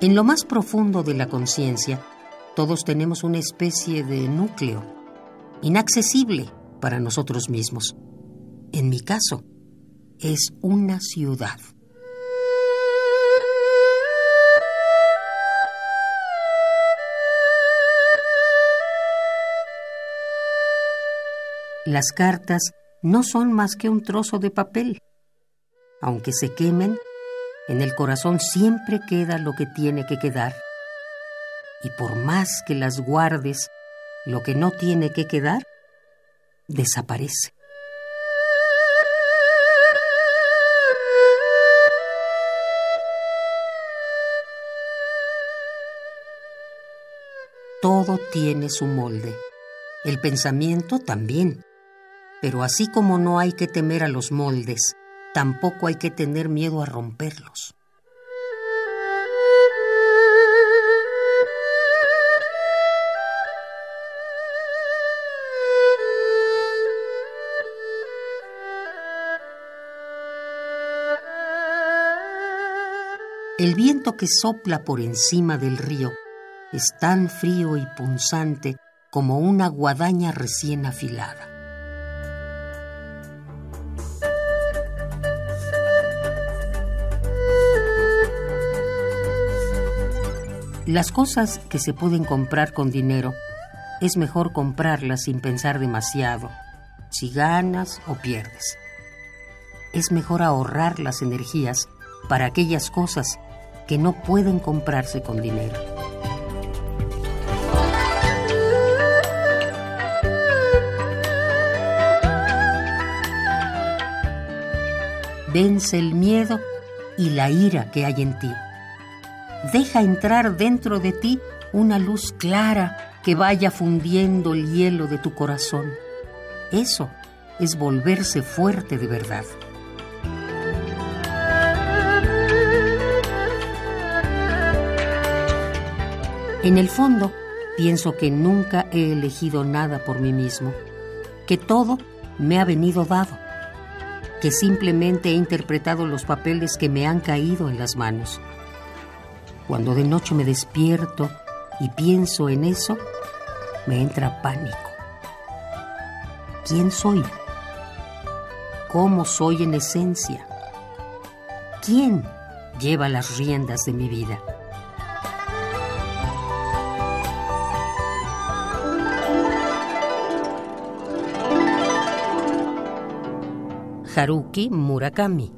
En lo más profundo de la conciencia, todos tenemos una especie de núcleo, inaccesible para nosotros mismos. En mi caso, es una ciudad. Las cartas no son más que un trozo de papel. Aunque se quemen, en el corazón siempre queda lo que tiene que quedar. Y por más que las guardes, lo que no tiene que quedar, desaparece. Todo tiene su molde. El pensamiento también. Pero así como no hay que temer a los moldes, tampoco hay que tener miedo a romperlos. El viento que sopla por encima del río es tan frío y punzante como una guadaña recién afilada. Las cosas que se pueden comprar con dinero, es mejor comprarlas sin pensar demasiado, si ganas o pierdes. Es mejor ahorrar las energías para aquellas cosas que no pueden comprarse con dinero. Vence el miedo y la ira que hay en ti deja entrar dentro de ti una luz clara que vaya fundiendo el hielo de tu corazón. Eso es volverse fuerte de verdad. En el fondo, pienso que nunca he elegido nada por mí mismo, que todo me ha venido dado, que simplemente he interpretado los papeles que me han caído en las manos. Cuando de noche me despierto y pienso en eso, me entra pánico. ¿Quién soy? ¿Cómo soy en esencia? ¿Quién lleva las riendas de mi vida? Haruki Murakami